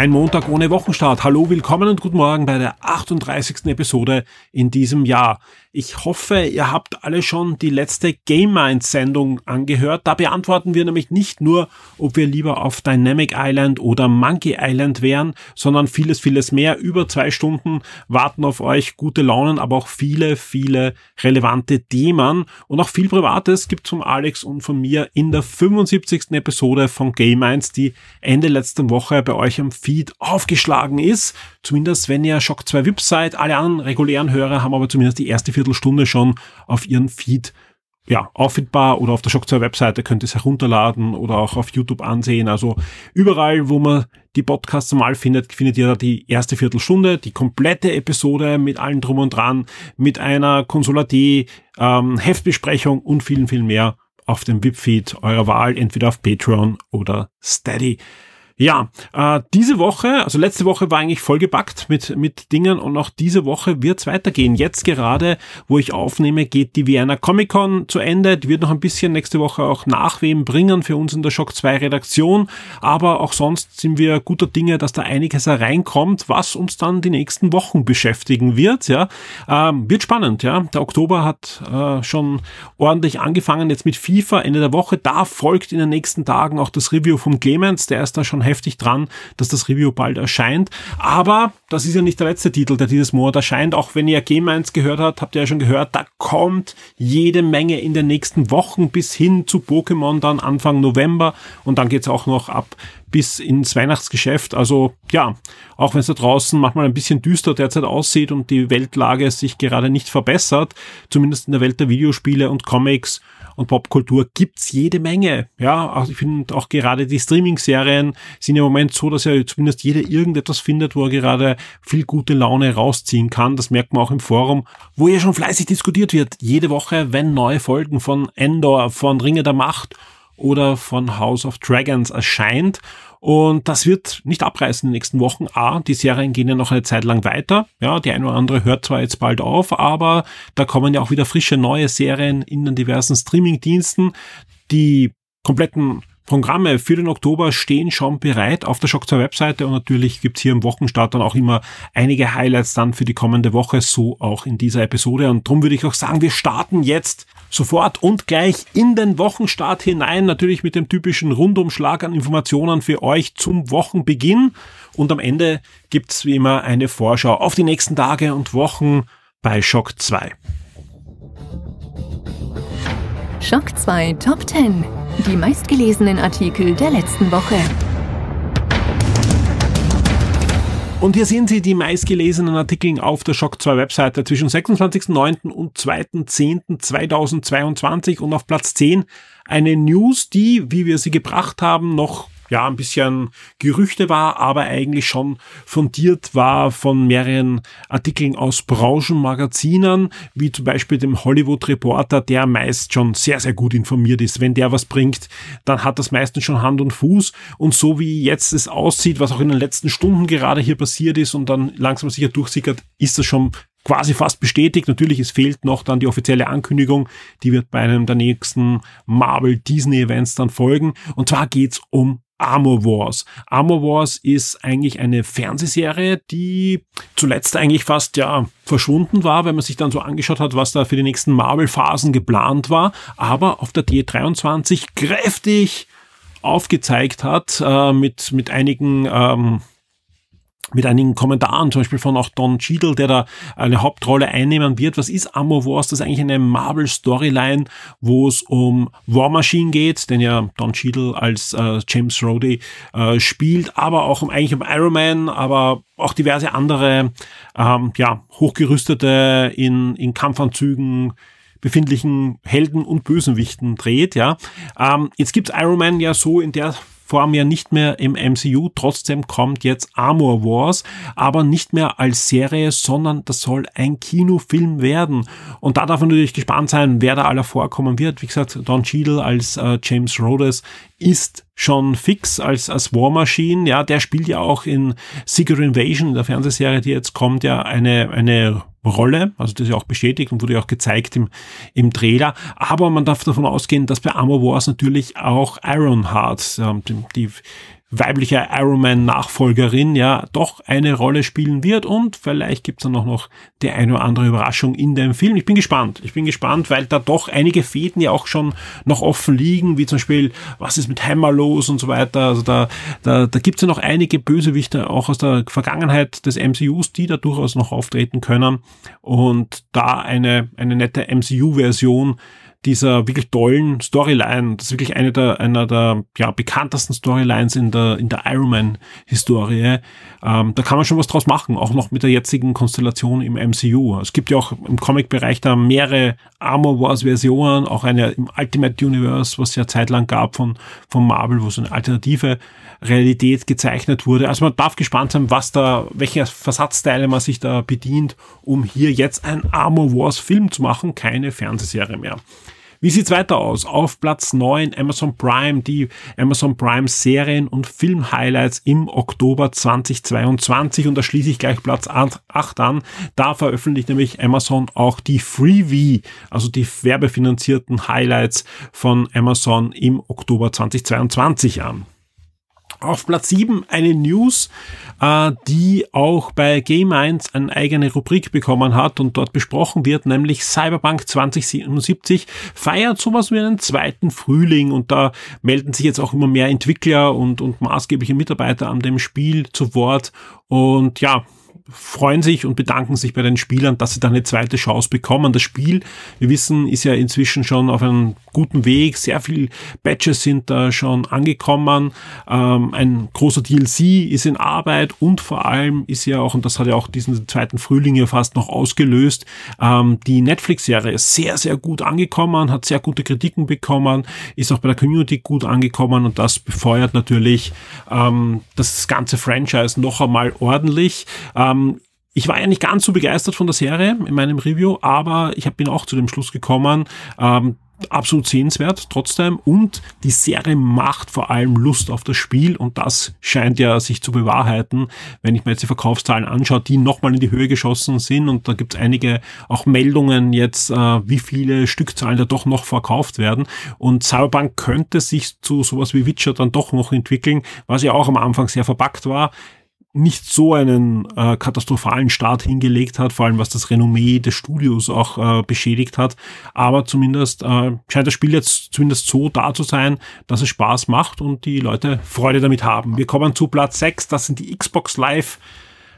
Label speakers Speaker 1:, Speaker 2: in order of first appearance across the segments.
Speaker 1: Kein Montag ohne Wochenstart. Hallo, willkommen und guten Morgen bei der 38. Episode in diesem Jahr. Ich hoffe, ihr habt alle schon die letzte Game Minds Sendung angehört. Da beantworten wir nämlich nicht nur, ob wir lieber auf Dynamic Island oder Monkey Island wären, sondern vieles, vieles mehr. Über zwei Stunden warten auf euch gute Launen, aber auch viele, viele relevante Themen und auch viel Privates gibt von Alex und von mir in der 75. Episode von Game Minds, die Ende letzter Woche bei euch am Feed aufgeschlagen ist. Zumindest wenn ihr Shock 2 VIP seid. Alle anderen regulären Hörer haben aber zumindest die erste Viertelstunde schon auf ihren Feed ja, auffindbar oder auf der Shock 2 Webseite könnt ihr es herunterladen oder auch auf YouTube ansehen. Also überall, wo man die Podcasts normal findet, findet ihr da die erste Viertelstunde, die komplette Episode mit allem drum und dran, mit einer Konsolati, ähm, Heftbesprechung und vielen, viel mehr auf dem VIP-Feed eurer Wahl, entweder auf Patreon oder Steady. Ja, äh, diese Woche, also letzte Woche war eigentlich vollgepackt mit, mit Dingen und auch diese Woche wird's weitergehen. Jetzt gerade, wo ich aufnehme, geht die Vienna Comic Con zu Ende. Die wird noch ein bisschen nächste Woche auch Nachwehen bringen für uns in der Shock 2 Redaktion. Aber auch sonst sind wir guter Dinge, dass da einiges hereinkommt, was uns dann die nächsten Wochen beschäftigen wird. Ja, ähm, wird spannend. Ja, der Oktober hat äh, schon ordentlich angefangen. Jetzt mit FIFA Ende der Woche. Da folgt in den nächsten Tagen auch das Review vom Clemens. Der ist da schon heftig dran, dass das Review bald erscheint. Aber das ist ja nicht der letzte Titel, der dieses Monat erscheint. Auch wenn ihr Game 1 gehört habt, habt ihr ja schon gehört, da kommt jede Menge in den nächsten Wochen bis hin zu Pokémon dann Anfang November. Und dann geht's auch noch ab bis ins Weihnachtsgeschäft. Also ja, auch wenn es da draußen manchmal ein bisschen düster derzeit aussieht und die Weltlage sich gerade nicht verbessert, zumindest in der Welt der Videospiele und Comics und Popkultur gibt's jede Menge. Ja, ich finde auch gerade die Streaming-Serien sind im Moment so, dass ja zumindest jeder irgendetwas findet, wo er gerade viel gute Laune rausziehen kann. Das merkt man auch im Forum, wo ja schon fleißig diskutiert wird. Jede Woche, wenn neue Folgen von Endor, von Ringe der Macht oder von House of Dragons erscheint. Und das wird nicht abreißen in den nächsten Wochen. A, die Serien gehen ja noch eine Zeit lang weiter. Ja, die eine oder andere hört zwar jetzt bald auf, aber da kommen ja auch wieder frische neue Serien in den diversen Streaming-Diensten. Die kompletten Programme für den Oktober stehen schon bereit auf der Shock 2 Webseite und natürlich gibt's hier im Wochenstart dann auch immer einige Highlights dann für die kommende Woche, so auch in dieser Episode. Und darum würde ich auch sagen, wir starten jetzt sofort und gleich in den Wochenstart hinein, natürlich mit dem typischen Rundumschlag an Informationen für euch zum Wochenbeginn. Und am Ende gibt's wie immer eine Vorschau auf die nächsten Tage und Wochen bei Shock 2.
Speaker 2: Schock 2 Top 10. Die meistgelesenen Artikel der letzten Woche.
Speaker 1: Und hier sehen Sie die meistgelesenen Artikel auf der Shock 2 Webseite zwischen 26.09. und 2.10.2022 und auf Platz 10 eine News, die, wie wir sie gebracht haben, noch ja, ein bisschen Gerüchte war, aber eigentlich schon fundiert war von mehreren Artikeln aus Branchenmagazinen, wie zum Beispiel dem Hollywood Reporter, der meist schon sehr, sehr gut informiert ist. Wenn der was bringt, dann hat das meistens schon Hand und Fuß. Und so wie jetzt es aussieht, was auch in den letzten Stunden gerade hier passiert ist und dann langsam sicher durchsickert, ist das schon quasi fast bestätigt. Natürlich, es fehlt noch dann die offizielle Ankündigung. Die wird bei einem der nächsten Marvel Disney Events dann folgen. Und zwar geht's um Armor Wars. Armor Wars ist eigentlich eine Fernsehserie, die zuletzt eigentlich fast ja verschwunden war, wenn man sich dann so angeschaut hat, was da für die nächsten Marvel-Phasen geplant war, aber auf der D23 kräftig aufgezeigt hat äh, mit mit einigen ähm, mit einigen Kommentaren, zum Beispiel von auch Don Cheadle, der da eine Hauptrolle einnehmen wird. Was ist Armor Wars? Das ist eigentlich eine Marvel-Storyline, wo es um War Machine geht, den ja Don Cheadle als äh, James Rhodey äh, spielt, aber auch um eigentlich um Iron Man, aber auch diverse andere ähm, ja, hochgerüstete in, in Kampfanzügen befindlichen Helden und Bösenwichten dreht. Ja, ähm, Jetzt gibt's Iron Man ja so in der Form ja nicht mehr im MCU. Trotzdem kommt jetzt Armor Wars, aber nicht mehr als Serie, sondern das soll ein Kinofilm werden. Und da darf man natürlich gespannt sein, wer da aller vorkommen wird. Wie gesagt, Don Cheadle als äh, James Rhodes ist schon fix als, als War Machine. Ja, der spielt ja auch in Secret Invasion, der Fernsehserie, die jetzt kommt, ja eine, eine Rolle. Also das ist ja auch bestätigt und wurde ja auch gezeigt im, im Trailer. Aber man darf davon ausgehen, dass bei Armor Wars natürlich auch Ironheart, die, die weibliche Ironman-Nachfolgerin ja doch eine Rolle spielen wird und vielleicht gibt's dann auch noch die eine oder andere Überraschung in dem Film. Ich bin gespannt. Ich bin gespannt, weil da doch einige Fäden ja auch schon noch offen liegen, wie zum Beispiel, was ist mit Hammer los und so weiter. Also da, da, da gibt's ja noch einige Bösewichte auch aus der Vergangenheit des MCUs, die da durchaus noch auftreten können und da eine, eine nette MCU-Version dieser wirklich tollen Storyline. Das ist wirklich eine der, einer der ja, bekanntesten Storylines in der, in der Iron Man-Historie. Ähm, da kann man schon was draus machen, auch noch mit der jetzigen Konstellation im MCU. Es gibt ja auch im Comic-Bereich da mehrere Armor Wars-Versionen, auch eine im Ultimate Universe, was es ja zeitlang gab von, von Marvel, wo so eine alternative Realität gezeichnet wurde. Also man darf gespannt sein, was da, welche Versatzteile man sich da bedient, um hier jetzt ein Armor Wars Film zu machen, keine Fernsehserie mehr. Wie sieht's weiter aus? Auf Platz 9 Amazon Prime, die Amazon Prime Serien und Film Highlights im Oktober 2022 und da schließe ich gleich Platz 8 an. Da veröffentlicht nämlich Amazon auch die Freebie, also die werbefinanzierten Highlights von Amazon im Oktober 2022 an. Auf Platz 7 eine News, äh, die auch bei Game 1 eine eigene Rubrik bekommen hat und dort besprochen wird, nämlich Cyberpunk 2077 feiert sowas wie einen zweiten Frühling und da melden sich jetzt auch immer mehr Entwickler und, und maßgebliche Mitarbeiter an dem Spiel zu Wort. Und ja, freuen sich und bedanken sich bei den Spielern, dass sie da eine zweite Chance bekommen. Das Spiel, wir wissen, ist ja inzwischen schon auf einem guten Weg. Sehr viel Batches sind da schon angekommen. Ähm, ein großer DLC ist in Arbeit und vor allem ist ja auch, und das hat ja auch diesen zweiten Frühling ja fast noch ausgelöst, ähm, die Netflix-Serie sehr, sehr gut angekommen, hat sehr gute Kritiken bekommen, ist auch bei der Community gut angekommen und das befeuert natürlich ähm, das ganze Franchise noch einmal ordentlich. Ähm, ich war ja nicht ganz so begeistert von der Serie in meinem Review, aber ich bin auch zu dem Schluss gekommen, ähm, absolut sehenswert trotzdem. Und die Serie macht vor allem Lust auf das Spiel und das scheint ja sich zu bewahrheiten, wenn ich mir jetzt die Verkaufszahlen anschaue, die nochmal in die Höhe geschossen sind. Und da gibt es einige auch Meldungen jetzt, äh, wie viele Stückzahlen da doch noch verkauft werden. Und Cyberpunk könnte sich zu sowas wie Witcher dann doch noch entwickeln, was ja auch am Anfang sehr verpackt war nicht so einen äh, katastrophalen Start hingelegt hat, vor allem was das Renommee des Studios auch äh, beschädigt hat. Aber zumindest äh, scheint das Spiel jetzt zumindest so da zu sein, dass es Spaß macht und die Leute Freude damit haben. Wir kommen zu Platz 6, das sind die Xbox Live.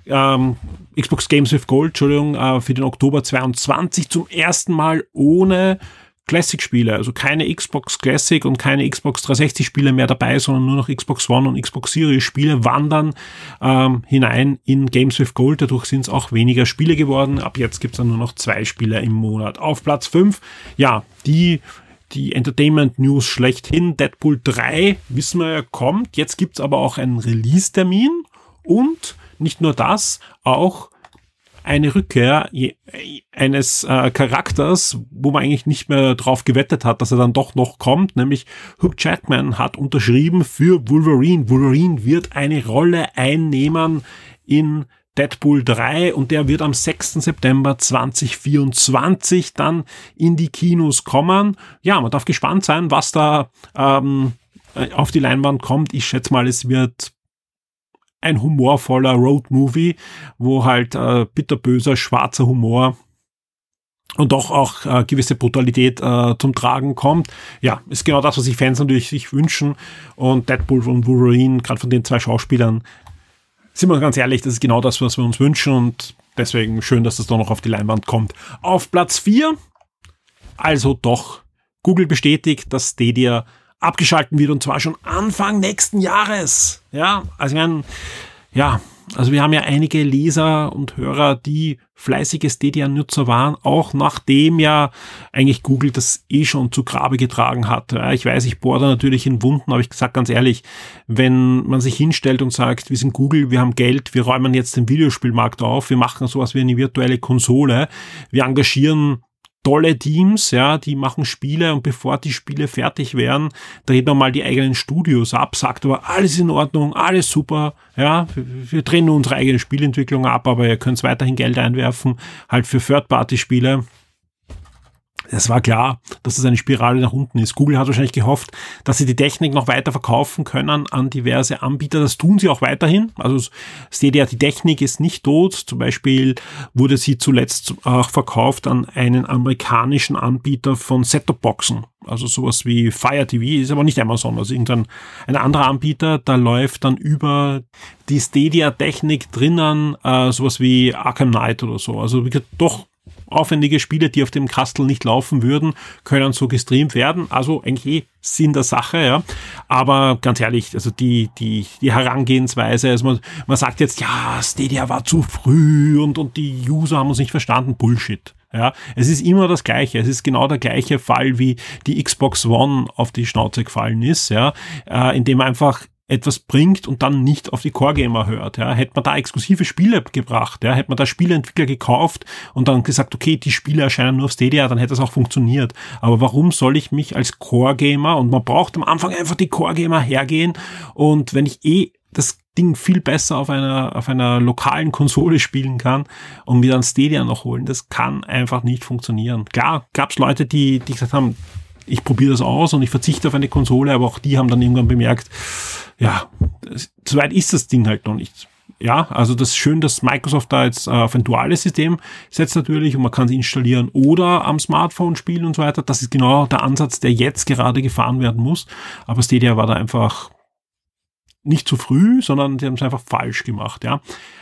Speaker 1: Ähm, Xbox Games with Gold, Entschuldigung, äh, für den Oktober 22 zum ersten Mal ohne Classic-Spiele, also keine Xbox Classic und keine Xbox 360-Spiele mehr dabei, sondern nur noch Xbox One und Xbox Series-Spiele wandern ähm, hinein in Games with Gold. Dadurch sind es auch weniger Spiele geworden. Ab jetzt gibt es dann nur noch zwei Spiele im Monat. Auf Platz 5, ja, die die Entertainment News schlechthin. Deadpool 3, wissen wir ja, kommt. Jetzt gibt's aber auch einen Release-Termin und nicht nur das, auch eine Rückkehr eines äh, Charakters, wo man eigentlich nicht mehr drauf gewettet hat, dass er dann doch noch kommt, nämlich Hugh Jackman hat unterschrieben für Wolverine. Wolverine wird eine Rolle einnehmen in Deadpool 3 und der wird am 6. September 2024 dann in die Kinos kommen. Ja, man darf gespannt sein, was da ähm, auf die Leinwand kommt. Ich schätze mal, es wird ein humorvoller Road-Movie, wo halt äh, bitterböser, schwarzer Humor und doch auch äh, gewisse Brutalität äh, zum Tragen kommt. Ja, ist genau das, was sich Fans natürlich sich wünschen. Und Deadpool und Wolverine, gerade von den zwei Schauspielern, sind wir ganz ehrlich, das ist genau das, was wir uns wünschen. Und deswegen schön, dass das da noch auf die Leinwand kommt. Auf Platz 4, also doch, Google bestätigt, dass Stadia abgeschalten wird und zwar schon Anfang nächsten Jahres. Ja, also meine, ja, Also wir haben ja einige Leser und Hörer, die fleißige Stadia-Nutzer waren, auch nachdem ja eigentlich Google das eh schon zu Grabe getragen hat. Ich weiß, ich bohre da natürlich in Wunden, aber ich sage ganz ehrlich, wenn man sich hinstellt und sagt, wir sind Google, wir haben Geld, wir räumen jetzt den Videospielmarkt auf, wir machen sowas wie eine virtuelle Konsole, wir engagieren tolle Teams, ja, die machen Spiele und bevor die Spiele fertig werden, drehen wir mal die eigenen Studios ab, sagt aber alles in Ordnung, alles super, ja, wir drehen unsere eigene Spielentwicklung ab, aber ihr könnt weiterhin Geld einwerfen, halt für Third-Party-Spiele es war klar, dass es eine Spirale nach unten ist. Google hat wahrscheinlich gehofft, dass sie die Technik noch weiter verkaufen können an diverse Anbieter. Das tun sie auch weiterhin. Also Stadia, die Technik ist nicht tot. Zum Beispiel wurde sie zuletzt auch verkauft an einen amerikanischen Anbieter von Set-Top-Boxen. Also sowas wie Fire TV ist aber nicht Amazon, also irgendein ein anderer Anbieter, da läuft dann über die Stadia-Technik drinnen äh, sowas wie Arkham Knight oder so. Also doch aufwendige Spiele, die auf dem Kastel nicht laufen würden, können so gestreamt werden. Also eigentlich eh Sinn der Sache, ja. Aber ganz ehrlich, also die, die, die Herangehensweise, also man, man sagt jetzt, ja, Stadia war zu früh und, und die User haben uns nicht verstanden. Bullshit. Ja, es ist immer das Gleiche. Es ist genau der gleiche Fall, wie die Xbox One auf die Schnauze gefallen ist, ja, äh, indem einfach etwas bringt und dann nicht auf die Core-Gamer hört. Ja. Hätte man da exklusive Spiele gebracht, ja, hätte man da Spieleentwickler gekauft und dann gesagt, okay, die Spiele erscheinen nur auf Stadia, dann hätte das auch funktioniert. Aber warum soll ich mich als Core-Gamer und man braucht am Anfang einfach die Core-Gamer hergehen und wenn ich eh das Ding viel besser auf einer, auf einer lokalen Konsole spielen kann und mir dann Stadia noch holen. Das kann einfach nicht funktionieren. Klar, gab es Leute, die, die gesagt haben, ich probiere das aus und ich verzichte auf eine Konsole, aber auch die haben dann irgendwann bemerkt, ja, so weit ist das Ding halt noch nicht. Ja, also das ist schön, dass Microsoft da jetzt äh, auf ein duales System setzt natürlich und man kann es installieren oder am Smartphone spielen und so weiter. Das ist genau der Ansatz, der jetzt gerade gefahren werden muss. Aber Stadia war da einfach nicht zu früh, sondern sie haben es einfach falsch gemacht. Ja.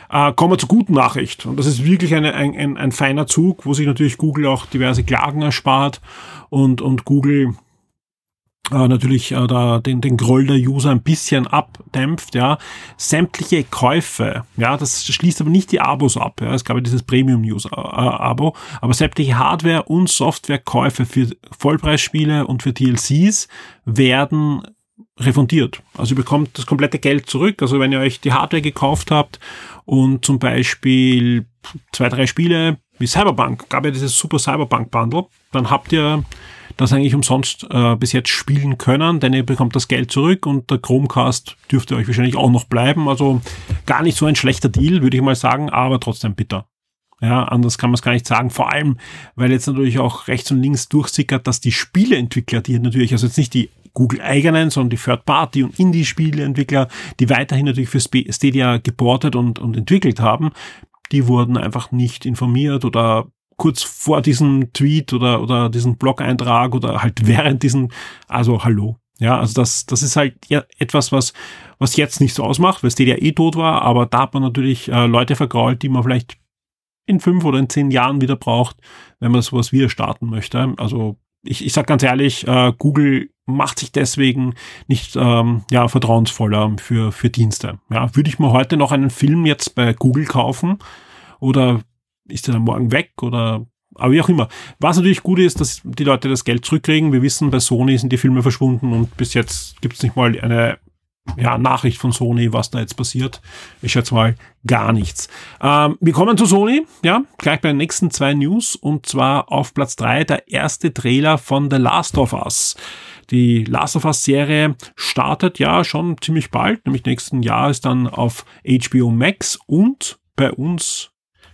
Speaker 1: Äh, kommen wir zur guten Nachricht. Und das ist wirklich eine, ein, ein, ein feiner Zug, wo sich natürlich Google auch diverse Klagen erspart und, und Google äh, natürlich äh, da den, den Groll der User ein bisschen abdämpft, ja. Sämtliche Käufe, ja, das schließt aber nicht die Abos ab, ja. Es gab ja dieses Premium-User-Abo, äh, aber sämtliche Hardware- und Softwarekäufe für Vollpreisspiele und für DLCs werden refundiert. Also ihr bekommt das komplette Geld zurück. Also wenn ihr euch die Hardware gekauft habt und zum Beispiel zwei, drei Spiele wie Cyberpunk, gab ja dieses Super Cyberpunk Bundle, dann habt ihr das eigentlich umsonst äh, bis jetzt spielen können, denn ihr bekommt das Geld zurück und der Chromecast dürfte euch wahrscheinlich auch noch bleiben. Also gar nicht so ein schlechter Deal, würde ich mal sagen, aber trotzdem bitter. Ja, anders kann man es gar nicht sagen. Vor allem, weil jetzt natürlich auch rechts und links durchsickert, dass die Spieleentwickler, die natürlich, also jetzt nicht die Google-eigenen, sondern die Third-Party- und Indie-Spieleentwickler, die weiterhin natürlich für Stadia geportet und, und entwickelt haben, die wurden einfach nicht informiert oder kurz vor diesem Tweet oder, oder diesem Blog-Eintrag oder halt während diesem, also hallo. Ja, also das, das ist halt etwas, was, was jetzt nicht so ausmacht, weil Stadia eh tot war, aber da hat man natürlich äh, Leute vergrault, die man vielleicht in fünf oder in zehn Jahren wieder braucht, wenn man sowas wieder starten möchte. Also ich, ich sag ganz ehrlich, äh, Google macht sich deswegen nicht ähm, ja, vertrauensvoller für, für Dienste. Ja, würde ich mir heute noch einen Film jetzt bei Google kaufen oder ist der dann morgen weg oder aber wie auch immer. Was natürlich gut ist, dass die Leute das Geld zurückkriegen. Wir wissen, bei Sony sind die Filme verschwunden und bis jetzt gibt es nicht mal eine ja, Nachricht von Sony, was da jetzt passiert. Ich schätze mal gar nichts. Ähm, wir kommen zu Sony, ja, gleich bei den nächsten zwei News und zwar auf Platz drei der erste Trailer von The Last of Us. Die Last of Us Serie startet ja schon ziemlich bald, nämlich nächsten Jahr ist dann auf HBO Max und bei uns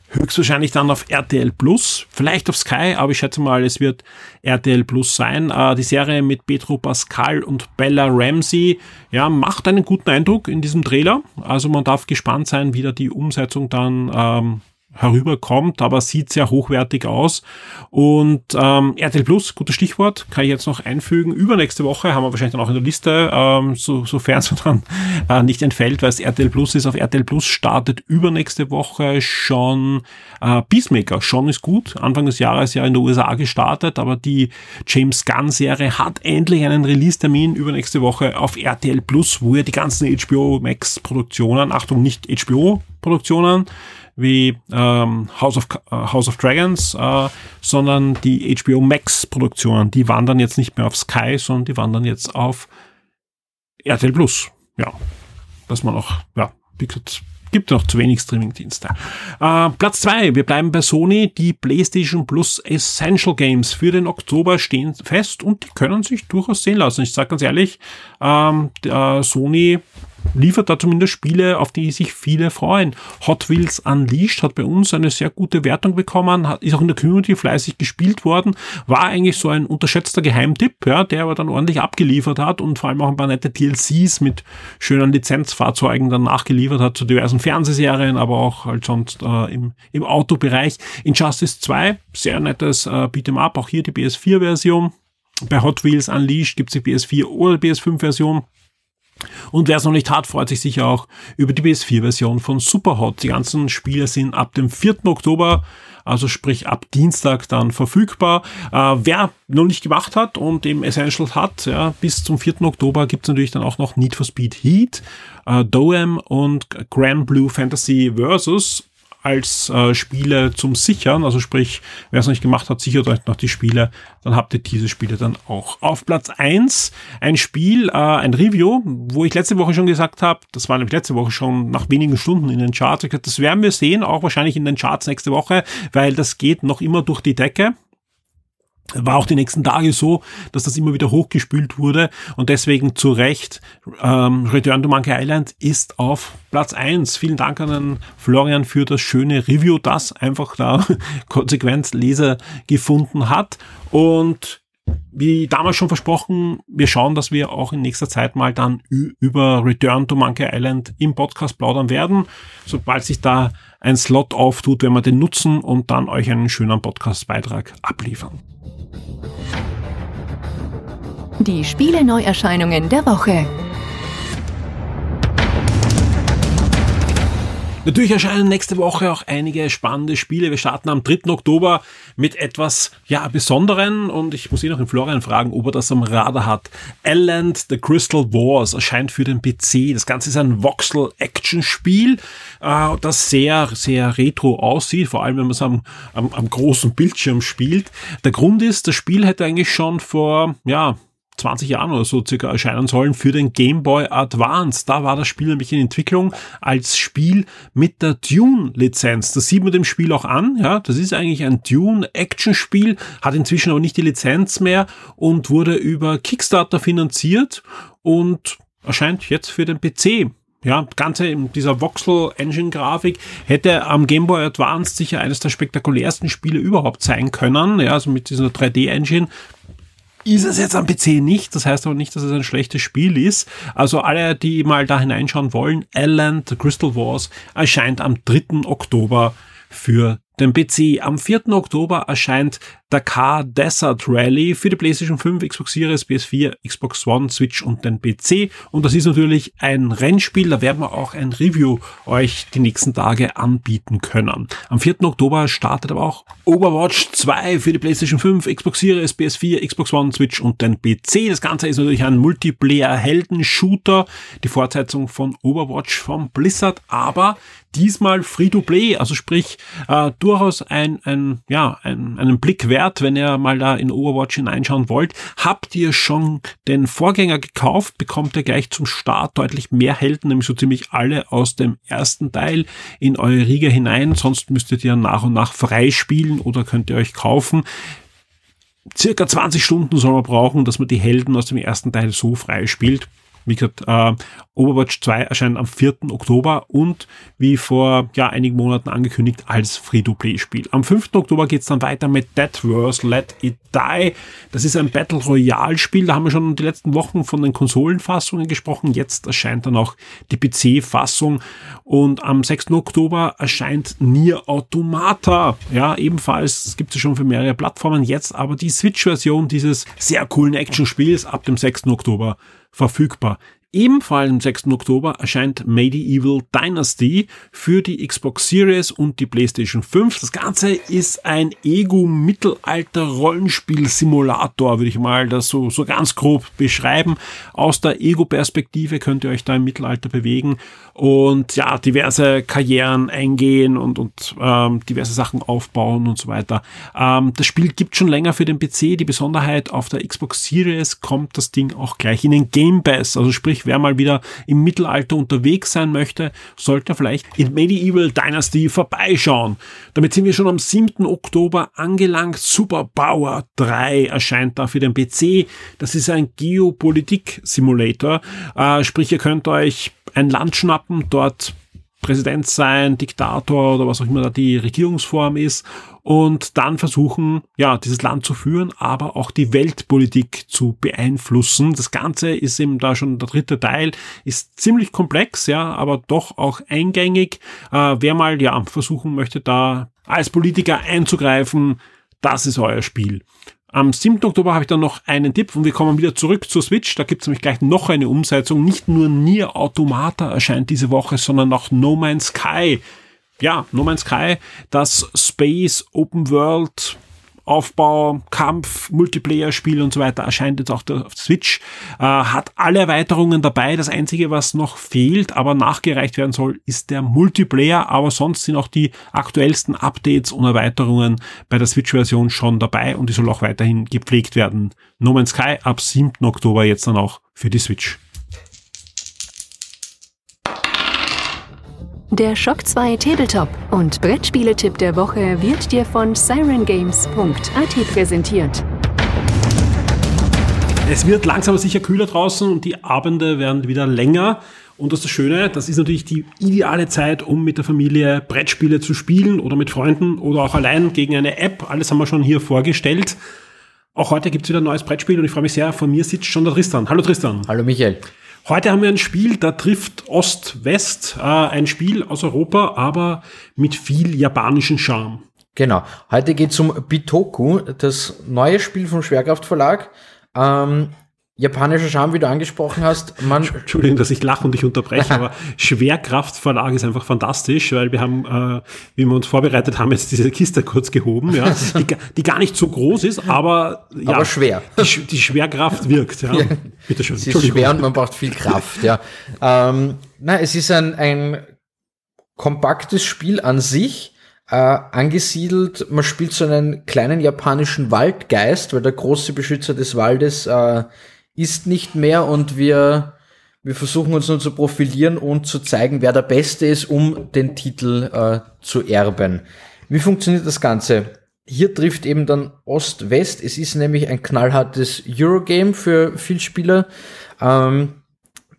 Speaker 1: höchstwahrscheinlich dann auf RTL Plus, vielleicht auf Sky, aber ich schätze mal, es wird RTL Plus sein. Äh, die Serie mit Petro Pascal und Bella Ramsey, ja, macht einen guten Eindruck in diesem Trailer. Also man darf gespannt sein, wie da die Umsetzung dann ähm, herüberkommt, aber sieht sehr hochwertig aus. Und ähm, RTL Plus, gutes Stichwort, kann ich jetzt noch einfügen. Übernächste Woche haben wir wahrscheinlich dann auch in der Liste, ähm, so, sofern es dann äh, nicht entfällt, weil es RTL Plus ist. Auf RTL Plus startet übernächste Woche schon äh, Peacemaker. Schon ist gut. Anfang des Jahres ja in den USA gestartet, aber die James Gunn-Serie hat endlich einen Release-Termin übernächste Woche auf RTL Plus, wo ihr die ganzen HBO Max-Produktionen, Achtung, nicht HBO Produktionen wie ähm, House, of, äh, House of Dragons, äh, sondern die HBO Max Produktionen, die wandern jetzt nicht mehr auf Sky, sondern die wandern jetzt auf RTL Plus. Ja, dass man auch, ja, wie gesagt, gibt noch zu wenig Streamingdienste. Äh, Platz zwei, wir bleiben bei Sony. Die PlayStation Plus Essential Games für den Oktober stehen fest und die können sich durchaus sehen lassen. Ich sage ganz ehrlich, ähm, äh, Sony liefert da zumindest Spiele, auf die sich viele freuen. Hot Wheels Unleashed hat bei uns eine sehr gute Wertung bekommen, ist auch in der Community fleißig gespielt worden, war eigentlich so ein unterschätzter Geheimtipp, ja, der aber dann ordentlich abgeliefert hat und vor allem auch ein paar nette DLCs mit schönen Lizenzfahrzeugen dann nachgeliefert hat zu diversen Fernsehserien, aber auch halt sonst äh, im, im Autobereich. Injustice 2, sehr nettes äh, Beat'em Up, auch hier die PS4-Version. Bei Hot Wheels Unleashed gibt's die PS4 oder PS5-Version. Und wer es noch nicht hat, freut sich sicher auch über die PS4-Version von Superhot. Die ganzen Spiele sind ab dem 4. Oktober, also sprich ab Dienstag dann verfügbar. Äh, wer noch nicht gemacht hat und eben Essentials hat, ja, bis zum 4. Oktober gibt es natürlich dann auch noch Need for Speed Heat, äh, Doem und Grand Blue Fantasy Versus als äh, Spiele zum Sichern. Also sprich, wer es noch nicht gemacht hat, sichert euch noch die Spiele. Dann habt ihr diese Spiele dann auch. Auf Platz eins ein Spiel, äh, ein Review, wo ich letzte Woche schon gesagt habe, das war nämlich letzte Woche schon nach wenigen Stunden in den Charts. Ich gesagt, das werden wir sehen, auch wahrscheinlich in den Charts nächste Woche, weil das geht noch immer durch die Decke war auch die nächsten Tage so, dass das immer wieder hochgespült wurde und deswegen zu Recht ähm, Return to Monkey Island ist auf Platz eins. Vielen Dank an Florian für das schöne Review, das einfach da konsequent Leser gefunden hat und wie damals schon versprochen, wir schauen, dass wir auch in nächster Zeit mal dann über Return to Monkey Island im Podcast plaudern werden, sobald sich da ein Slot auftut, wenn wir den nutzen und dann euch einen schönen Podcastbeitrag abliefern.
Speaker 2: Die Spiele-Neuerscheinungen der Woche.
Speaker 1: Natürlich erscheinen nächste Woche auch einige spannende Spiele. Wir starten am 3. Oktober mit etwas, ja, Besonderen und ich muss ihn noch den Florian fragen, ob er das am Radar hat. Elland The Crystal Wars erscheint für den PC. Das Ganze ist ein Voxel-Action-Spiel, äh, das sehr, sehr retro aussieht, vor allem wenn man es am, am, am großen Bildschirm spielt. Der Grund ist, das Spiel hätte eigentlich schon vor, ja, 20 Jahren oder so circa erscheinen sollen für den Game Boy Advance. Da war das Spiel nämlich in Entwicklung als Spiel mit der Dune-Lizenz. Das sieht man dem Spiel auch an. Ja, das ist eigentlich ein Dune-Action-Spiel, hat inzwischen aber nicht die Lizenz mehr und wurde über Kickstarter finanziert und erscheint jetzt für den PC. Ja, Ganze in dieser Voxel Engine Grafik hätte am Game Boy Advance sicher eines der spektakulärsten Spiele überhaupt sein können. Ja, also mit dieser 3D Engine ist es jetzt am PC nicht. Das heißt aber nicht, dass es ein schlechtes Spiel ist. Also alle, die mal da hineinschauen wollen, The Crystal Wars erscheint am 3. Oktober für den PC. Am 4. Oktober erscheint Dakar Desert Rally für die PlayStation 5, Xbox Series, PS4, Xbox One, Switch und den PC. Und das ist natürlich ein Rennspiel, da werden wir auch ein Review euch die nächsten Tage anbieten können. Am 4. Oktober startet aber auch Overwatch 2 für die PlayStation 5, Xbox Series, PS4, Xbox One, Switch und den PC. Das Ganze ist natürlich ein Multiplayer-Helden-Shooter, die Fortsetzung von Overwatch vom Blizzard, aber diesmal Free-to-Play, also sprich äh, durchaus ein, ein, ja, ein, einen Blick wert wenn ihr mal da in Overwatch hineinschauen wollt. Habt ihr schon den Vorgänger gekauft, bekommt ihr gleich zum Start deutlich mehr Helden, nämlich so ziemlich alle aus dem ersten Teil in eure Riege hinein. Sonst müsstet ihr nach und nach freispielen oder könnt ihr euch kaufen circa 20 Stunden soll man brauchen, dass man die Helden aus dem ersten Teil so frei spielt. Wie gesagt, äh, Overwatch 2 erscheint am 4. Oktober und wie vor ja, einigen Monaten angekündigt als Free-to-Play-Spiel. Am 5. Oktober geht's dann weiter mit Dead Wars Let It Die. Das ist ein Battle Royale-Spiel. Da haben wir schon die letzten Wochen von den Konsolenfassungen gesprochen. Jetzt erscheint dann auch die PC-Fassung. Und am 6. Oktober erscheint Nier Automata. Ja, ebenfalls gibt es schon für mehrere Plattformen. Jetzt aber die Switch-Version dieses sehr coolen Action-Spiels ab dem 6. Oktober verfügbar. Ebenfalls am 6. Oktober erscheint Medieval Dynasty für die Xbox Series und die PlayStation 5. Das Ganze ist ein Ego-Mittelalter-Rollenspiel-Simulator, würde ich mal das so, so ganz grob beschreiben. Aus der Ego-Perspektive könnt ihr euch da im Mittelalter bewegen und ja, diverse Karrieren eingehen und, und ähm, diverse Sachen aufbauen und so weiter. Ähm, das Spiel gibt schon länger für den PC. Die Besonderheit auf der Xbox Series kommt das Ding auch gleich in den Game Pass. Also sprich, wer mal wieder im Mittelalter unterwegs sein möchte, sollte vielleicht in Medieval Dynasty vorbeischauen. Damit sind wir schon am 7. Oktober angelangt. Superpower 3 erscheint da für den PC. Das ist ein Geopolitik-Simulator. Äh, sprich, ihr könnt euch ein Land schnappen, dort Präsident sein, Diktator oder was auch immer da die Regierungsform ist und dann versuchen, ja, dieses Land zu führen, aber auch die Weltpolitik zu beeinflussen. Das Ganze ist eben da schon der dritte Teil, ist ziemlich komplex, ja, aber doch auch eingängig. Äh, wer mal, ja, versuchen möchte, da als Politiker einzugreifen, das ist euer Spiel. Am 7. Oktober habe ich dann noch einen Tipp und wir kommen wieder zurück zur Switch. Da gibt es nämlich gleich noch eine Umsetzung. Nicht nur Nier Automata erscheint diese Woche, sondern auch No Man's Sky. Ja, No Man's Sky, das Space Open World Aufbau, Kampf, Multiplayer-Spiel und so weiter erscheint jetzt auch auf Switch, äh, hat alle Erweiterungen dabei. Das Einzige, was noch fehlt, aber nachgereicht werden soll, ist der Multiplayer. Aber sonst sind auch die aktuellsten Updates und Erweiterungen bei der Switch-Version schon dabei und die soll auch weiterhin gepflegt werden. No Man's Sky ab 7. Oktober jetzt dann auch für die Switch.
Speaker 2: Der Shock 2 Tabletop und Brettspieletipp der Woche wird dir von sirengames.at präsentiert.
Speaker 1: Es wird langsam aber sicher kühler draußen und die Abende werden wieder länger. Und das ist das Schöne, das ist natürlich die ideale Zeit, um mit der Familie Brettspiele zu spielen oder mit Freunden oder auch allein gegen eine App. Alles haben wir schon hier vorgestellt. Auch heute gibt es wieder ein neues Brettspiel und ich freue mich sehr, von mir sitzt schon der Tristan. Hallo Tristan.
Speaker 3: Hallo Michael.
Speaker 1: Heute haben wir ein Spiel, da trifft Ost-West, äh, ein Spiel aus Europa, aber mit viel japanischen Charme.
Speaker 3: Genau. Heute geht es um Bitoku, das neue Spiel vom Schwerkraft Verlag. Ähm, japanischer Charme, wie du angesprochen hast.
Speaker 1: Man Entschuldigung, dass ich lache und dich unterbreche, aber Schwerkraftverlag ist einfach fantastisch, weil wir haben, äh, wie wir uns vorbereitet haben, jetzt diese Kiste kurz gehoben, ja, die, die gar nicht so groß ist, aber,
Speaker 3: ja, aber schwer.
Speaker 1: Die, die Schwerkraft wirkt. Ja. ja.
Speaker 3: Bitte schön. Sie ist schwer und man braucht viel Kraft. ja. Ähm, na, es ist ein, ein kompaktes Spiel an sich. Äh, angesiedelt, man spielt so einen kleinen japanischen Waldgeist, weil der große Beschützer des Waldes äh, ist nicht mehr und wir, wir versuchen uns nur zu profilieren und zu zeigen, wer der Beste ist, um den Titel äh, zu erben. Wie funktioniert das Ganze? Hier trifft eben dann Ost-West. Es ist nämlich ein knallhartes Eurogame für viel Spieler. Ähm,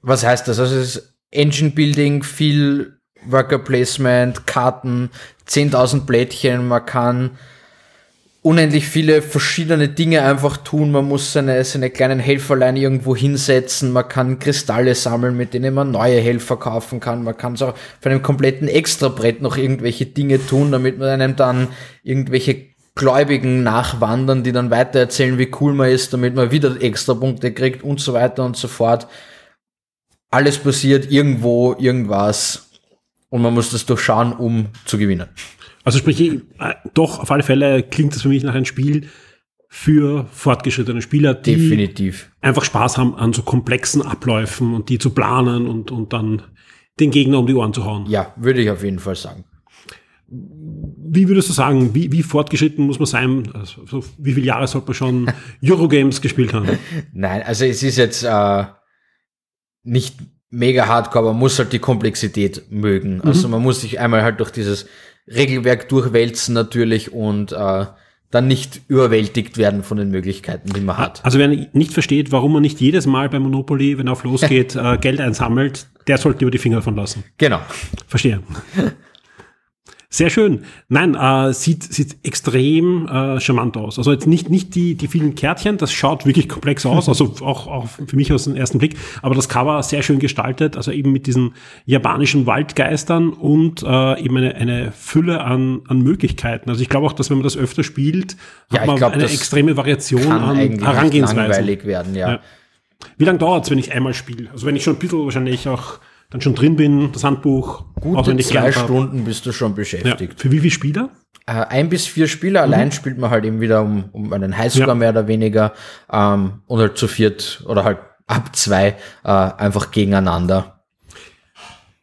Speaker 3: was heißt das? Also es ist Engine Building, viel Worker Placement, Karten, 10.000 Blättchen. Man kann unendlich viele verschiedene Dinge einfach tun. Man muss seine, seine kleinen Helferlein irgendwo hinsetzen. Man kann Kristalle sammeln, mit denen man neue Helfer kaufen kann. Man kann so auf einem kompletten Extrabrett noch irgendwelche Dinge tun, damit man einem dann irgendwelche Gläubigen nachwandern, die dann weitererzählen, wie cool man ist, damit man wieder extra Punkte kriegt und so weiter und so fort. Alles passiert irgendwo, irgendwas. Und man muss das durchschauen, um zu gewinnen.
Speaker 1: Also sprich, äh, doch, auf alle Fälle klingt das für mich nach einem Spiel für fortgeschrittene Spieler, die
Speaker 3: Definitiv.
Speaker 1: einfach Spaß haben an so komplexen Abläufen und die zu planen und, und dann den Gegner um die Ohren zu hauen.
Speaker 3: Ja, würde ich auf jeden Fall sagen.
Speaker 1: Wie würdest du sagen, wie, wie fortgeschritten muss man sein? Also, wie viele Jahre sollte man schon Eurogames gespielt haben?
Speaker 3: Nein, also es ist jetzt äh, nicht mega hardcore, man muss halt die Komplexität mögen. Also mhm. man muss sich einmal halt durch dieses Regelwerk durchwälzen natürlich und äh, dann nicht überwältigt werden von den Möglichkeiten, die man hat.
Speaker 1: Also wer nicht versteht, warum man nicht jedes Mal bei Monopoly, wenn er auf losgeht, äh, Geld einsammelt, der sollte über die Finger davon lassen.
Speaker 3: Genau.
Speaker 1: Verstehe. Sehr schön. Nein, äh, sieht, sieht extrem äh, charmant aus. Also jetzt nicht, nicht die, die vielen Kärtchen, das schaut wirklich komplex aus, also auch, auch für mich aus dem ersten Blick, aber das Cover sehr schön gestaltet, also eben mit diesen japanischen Waldgeistern und äh, eben eine, eine Fülle an, an Möglichkeiten. Also ich glaube auch, dass wenn man das öfter spielt,
Speaker 3: ja,
Speaker 1: hat man
Speaker 3: glaub,
Speaker 1: eine extreme Variation an Herangehensweisen.
Speaker 3: langweilig werden, ja. ja.
Speaker 1: Wie lange dauert es, wenn ich einmal spiele? Also wenn ich schon ein bisschen wahrscheinlich auch dann schon drin bin, das Handbuch.
Speaker 3: Gute zwei Stunden bist du schon beschäftigt.
Speaker 1: Ja. Für wie viele Spieler?
Speaker 3: Äh, ein bis vier Spieler. Mhm. Allein spielt man halt eben wieder um, um einen Highscore ja. mehr oder weniger. Ähm, und halt zu viert oder halt ab zwei äh, einfach gegeneinander.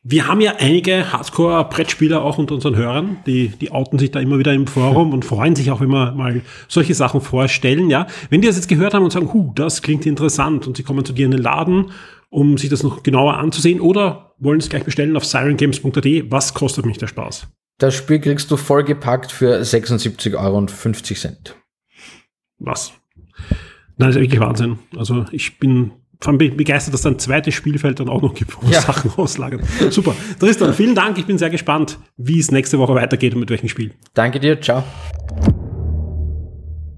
Speaker 1: Wir haben ja einige Hardcore-Brettspieler auch unter unseren Hörern, die, die outen sich da immer wieder im Forum und freuen sich auch immer mal solche Sachen vorstellen, ja. Wenn die das jetzt gehört haben und sagen, hu, das klingt interessant und sie kommen zu dir in den Laden, um sich das noch genauer anzusehen oder wollen es gleich bestellen auf sirengames.at, was kostet mich der Spaß?
Speaker 3: Das Spiel kriegst du vollgepackt für 76,50 Euro.
Speaker 1: Was? Nein, das ist wirklich Wahnsinn. Also ich bin vor allem begeistert, dass da ein zweites Spielfeld dann auch noch gibt, wo ja. Sachen auslagern. Super. Tristan, vielen Dank. Ich bin sehr gespannt, wie es nächste Woche weitergeht und mit welchem Spiel.
Speaker 3: Danke dir. Ciao.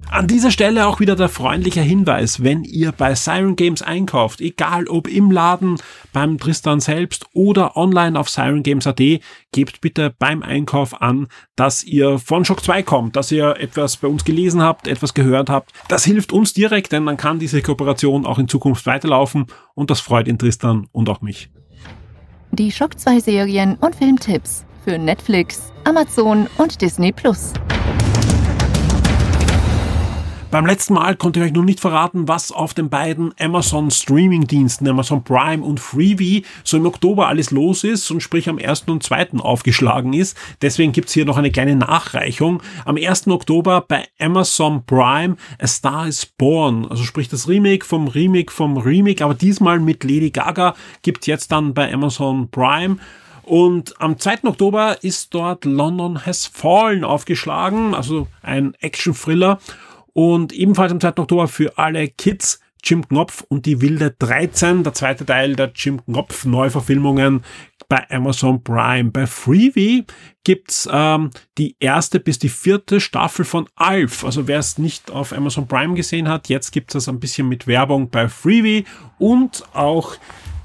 Speaker 1: An dieser Stelle auch wieder der freundliche Hinweis, wenn ihr bei Siren Games einkauft, egal ob im Laden, beim Tristan selbst oder online auf sirengames.at, gebt bitte beim Einkauf an, dass ihr von Shock 2 kommt, dass ihr etwas bei uns gelesen habt, etwas gehört habt. Das hilft uns direkt, denn dann kann diese Kooperation auch in Zukunft weiterlaufen und das freut den Tristan und auch mich.
Speaker 2: Die Shock 2 Serien und Filmtipps für Netflix, Amazon und Disney Plus.
Speaker 1: Beim letzten Mal konnte ich euch noch nicht verraten, was auf den beiden Amazon Streaming-Diensten, Amazon Prime und Freebie, so im Oktober alles los ist und sprich am 1. und 2. aufgeschlagen ist. Deswegen gibt's hier noch eine kleine Nachreichung. Am 1. Oktober bei Amazon Prime A Star is Born, also sprich das Remake vom Remake vom Remake, aber diesmal mit Lady Gaga, gibt jetzt dann bei Amazon Prime. Und am 2. Oktober ist dort London Has Fallen aufgeschlagen, also ein Action-Thriller. Und ebenfalls am 2. Oktober für alle Kids Jim Knopf und die wilde 13, der zweite Teil der Jim Knopf Neuverfilmungen bei Amazon Prime. Bei Freebie gibt's ähm, die erste bis die vierte Staffel von Alf. Also wer es nicht auf Amazon Prime gesehen hat, jetzt gibt's das ein bisschen mit Werbung bei Freebie und auch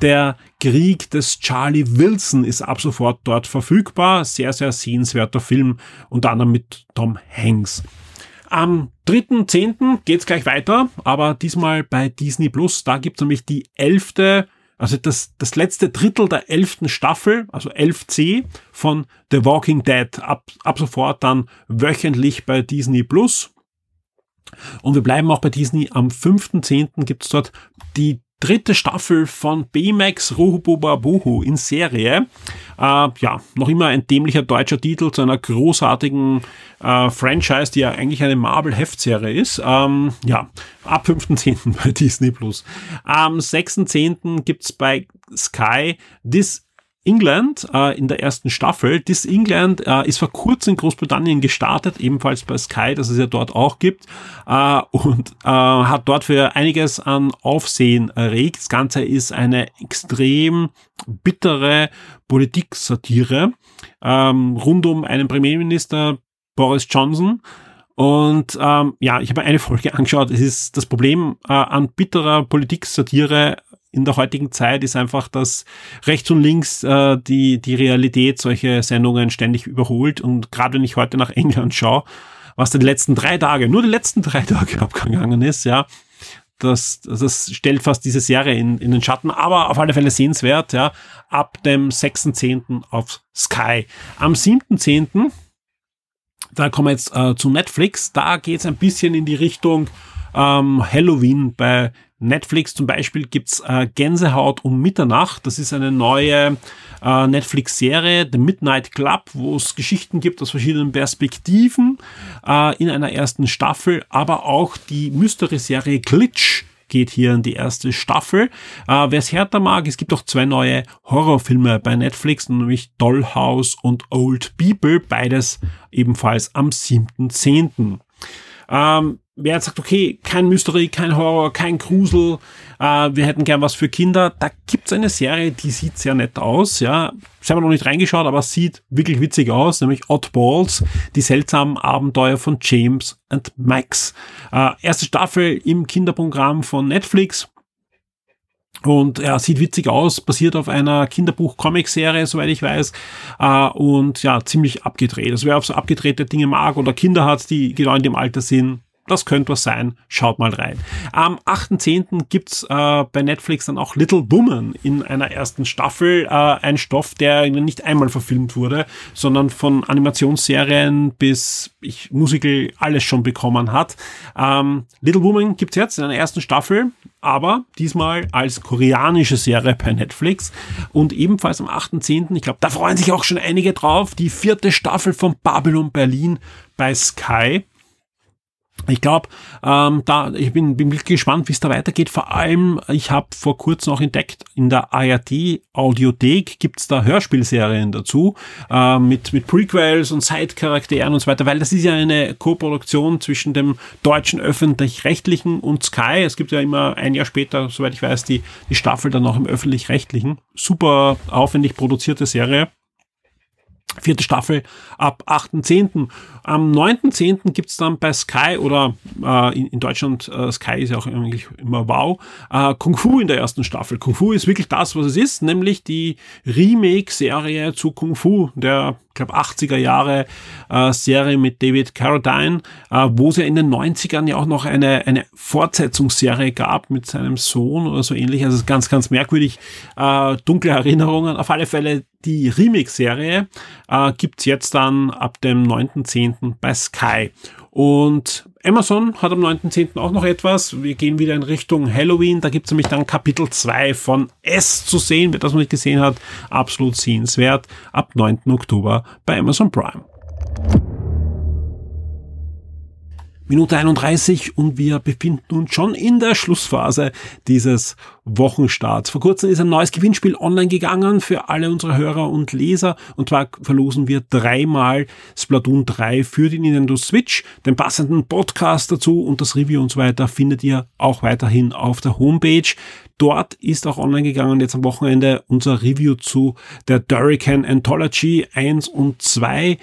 Speaker 1: der Krieg des Charlie Wilson ist ab sofort dort verfügbar. Sehr, sehr sehenswerter Film, unter anderem mit Tom Hanks. Am 3.10. geht's gleich weiter, aber diesmal bei Disney Plus. Da gibt's nämlich die elfte, also das, das letzte Drittel der elften Staffel, also 11c von The Walking Dead. Ab, ab sofort dann wöchentlich bei Disney Plus. Und wir bleiben auch bei Disney. Am 5.10. gibt's dort die dritte Staffel von Baymax Ruhububabuhu in Serie. Äh, ja, noch immer ein dämlicher deutscher Titel zu einer großartigen äh, Franchise, die ja eigentlich eine Marvel-Heftserie ist. Ähm, ja, ab 5.10. bei Disney Plus. Am 6.10. gibt's bei Sky This England äh, in der ersten Staffel. This England äh, ist vor kurzem in Großbritannien gestartet, ebenfalls bei Sky, das es ja dort auch gibt, äh, und äh, hat dort für einiges an Aufsehen erregt. Das Ganze ist eine extrem bittere Politiksatire ähm, rund um einen Premierminister Boris Johnson. Und ähm, ja, ich habe eine Folge angeschaut. Es ist das Problem äh, an bitterer Politiksatire in der heutigen Zeit ist einfach, dass rechts und links äh, die, die Realität solche Sendungen ständig überholt. Und gerade wenn ich heute nach England schaue, was die letzten drei Tage, nur die letzten drei Tage abgegangen ist, ja, das, das stellt fast diese Serie in, in den Schatten, aber auf alle Fälle sehenswert, ja, ab dem 6.10. auf Sky. Am 7.10., da kommen wir jetzt äh, zu Netflix, da geht es ein bisschen in die Richtung ähm, Halloween bei Netflix zum Beispiel gibt's äh, Gänsehaut um Mitternacht. Das ist eine neue äh, Netflix-Serie, The Midnight Club, wo es Geschichten gibt aus verschiedenen Perspektiven äh, in einer ersten Staffel, aber auch die Mystery-Serie Glitch geht hier in die erste Staffel. Äh, Wer es härter mag, es gibt auch zwei neue Horrorfilme bei Netflix, nämlich Dollhouse und Old People, beides ebenfalls am 7.10. Ähm, wer jetzt sagt, okay, kein Mystery, kein Horror, kein Grusel, äh, wir hätten gern was für Kinder, da gibt's eine Serie, die sieht sehr nett aus, ja. Ich habe noch nicht reingeschaut, aber sieht wirklich witzig aus, nämlich Oddballs, die seltsamen Abenteuer von James und Max. Äh, erste Staffel im Kinderprogramm von Netflix. Und ja, sieht witzig aus, basiert auf einer Kinderbuch-Comic-Serie, soweit ich weiß. Äh, und ja, ziemlich abgedreht. Also wer auf so abgedrehte Dinge mag oder Kinder hat, die genau in dem Alter sind, das könnte was sein. Schaut mal rein. Am 8.10. gibt's äh, bei Netflix dann auch Little Woman in einer ersten Staffel. Äh, ein Stoff, der nicht einmal verfilmt wurde, sondern von Animationsserien bis ich, Musical alles schon bekommen hat. Ähm, Little Woman gibt's jetzt in einer ersten Staffel, aber diesmal als koreanische Serie bei Netflix. Und ebenfalls am 8.10., ich glaube, da freuen sich auch schon einige drauf, die vierte Staffel von Babylon Berlin bei Sky. Ich glaube, ähm, da ich bin, bin wirklich gespannt, wie es da weitergeht. Vor allem, ich habe vor kurzem auch entdeckt, in der ARD Audiothek gibt's da Hörspielserien dazu äh, mit mit Prequels und Side-Charakteren und so weiter, weil das ist ja eine Koproduktion zwischen dem deutschen öffentlich-rechtlichen und Sky. Es gibt ja immer ein Jahr später, soweit ich weiß, die die Staffel dann auch im öffentlich-rechtlichen. Super aufwendig produzierte Serie. Vierte Staffel ab 8.10. Am 9.10. gibt's dann bei Sky oder äh, in, in, Deutschland, äh, Sky ist ja auch eigentlich immer wow, äh, Kung Fu in der ersten Staffel. Kung Fu ist wirklich das, was es ist, nämlich die Remake-Serie zu Kung Fu, der glaube 80er Jahre äh, Serie mit David Carradine, äh, wo es ja in den 90ern ja auch noch eine, eine Fortsetzungsserie gab mit seinem Sohn oder so ähnlich. Also ganz, ganz merkwürdig. Äh, dunkle Erinnerungen. Auf alle Fälle die Remix-Serie äh, gibt's jetzt dann ab dem 9.10. bei Sky. Und Amazon hat am 9.10. auch noch etwas. Wir gehen wieder in Richtung Halloween. Da gibt's nämlich dann Kapitel 2 von S zu sehen. Wer das noch nicht gesehen hat, absolut sehenswert. Ab 9. Oktober bei Amazon Prime. Minute 31 und wir befinden uns schon in der Schlussphase dieses Wochenstarts. Vor kurzem ist ein neues Gewinnspiel online gegangen für alle unsere Hörer und Leser und zwar verlosen wir dreimal Splatoon 3 für die Nintendo Switch. Den passenden Podcast dazu und das Review und so weiter findet ihr auch weiterhin auf der Homepage. Dort ist auch online gegangen jetzt am Wochenende unser Review zu der Durrican Anthology 1 und 2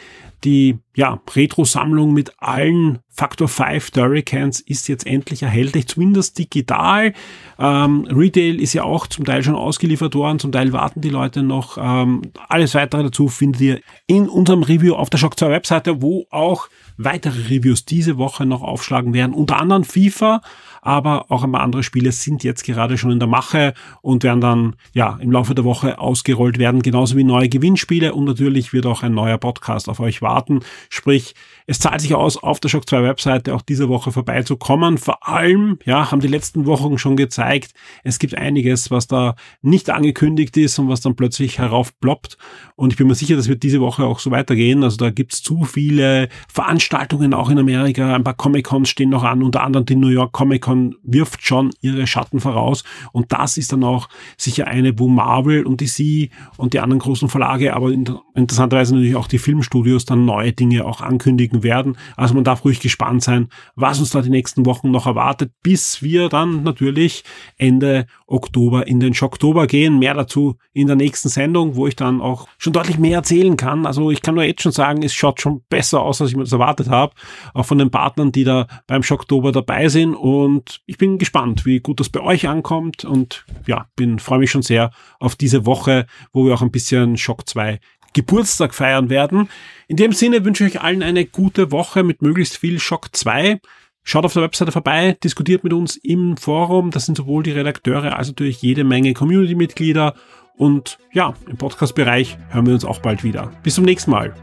Speaker 1: die ja, Retro-Sammlung mit allen Factor 5 Hurricanes ist jetzt endlich erhältlich, zumindest digital. Ähm, Retail ist ja auch zum Teil schon ausgeliefert worden, zum Teil warten die Leute noch. Ähm, alles weitere dazu findet ihr in unserem Review auf der Shock 2 Webseite, wo auch weitere Reviews diese Woche noch aufschlagen werden. Unter anderem FIFA, aber auch ein paar andere Spiele sind jetzt gerade schon in der Mache und werden dann ja im Laufe der Woche ausgerollt werden, genauso wie neue Gewinnspiele und natürlich wird auch ein neuer Podcast auf euch warten. Sprich, es zahlt sich aus, auf der Shock 2 Webseite auch diese Woche vorbeizukommen. Vor allem, ja, haben die letzten Wochen schon gezeigt, es gibt einiges, was da nicht angekündigt ist und was dann plötzlich heraufploppt. Und ich bin mir sicher, das wird diese Woche auch so weitergehen. Also da gibt's zu viele Veranstaltungen auch in Amerika. Ein paar Comic-Cons stehen noch an, unter anderem die New York Comic Con wirft schon ihre Schatten voraus. Und das ist dann auch sicher eine, wo Marvel und DC und die anderen großen Verlage, aber interessanterweise natürlich auch die Filmstudios dann neue Dinge auch ankündigen werden. Also man darf ruhig gespannt sein, was uns da die nächsten Wochen noch erwartet, bis wir dann natürlich Ende Oktober in den Schocktober gehen. Mehr dazu in der nächsten Sendung, wo ich dann auch schon deutlich mehr erzählen kann. Also ich kann nur jetzt schon sagen, es schaut schon besser aus, als ich mir das erwartet habe. Auch von den Partnern, die da beim Schocktober dabei sind. Und und ich bin gespannt, wie gut das bei euch ankommt und ja, bin freue mich schon sehr auf diese Woche, wo wir auch ein bisschen Schock 2 Geburtstag feiern werden. In dem Sinne wünsche ich euch allen eine gute Woche mit möglichst viel Schock 2. Schaut auf der Webseite vorbei, diskutiert mit uns im Forum. Das sind sowohl die Redakteure als natürlich jede Menge Community-Mitglieder. Und ja, im Podcast-Bereich hören wir uns auch bald wieder. Bis zum nächsten Mal.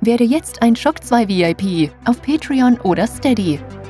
Speaker 2: Werde jetzt ein Shock 2 VIP auf Patreon oder Steady.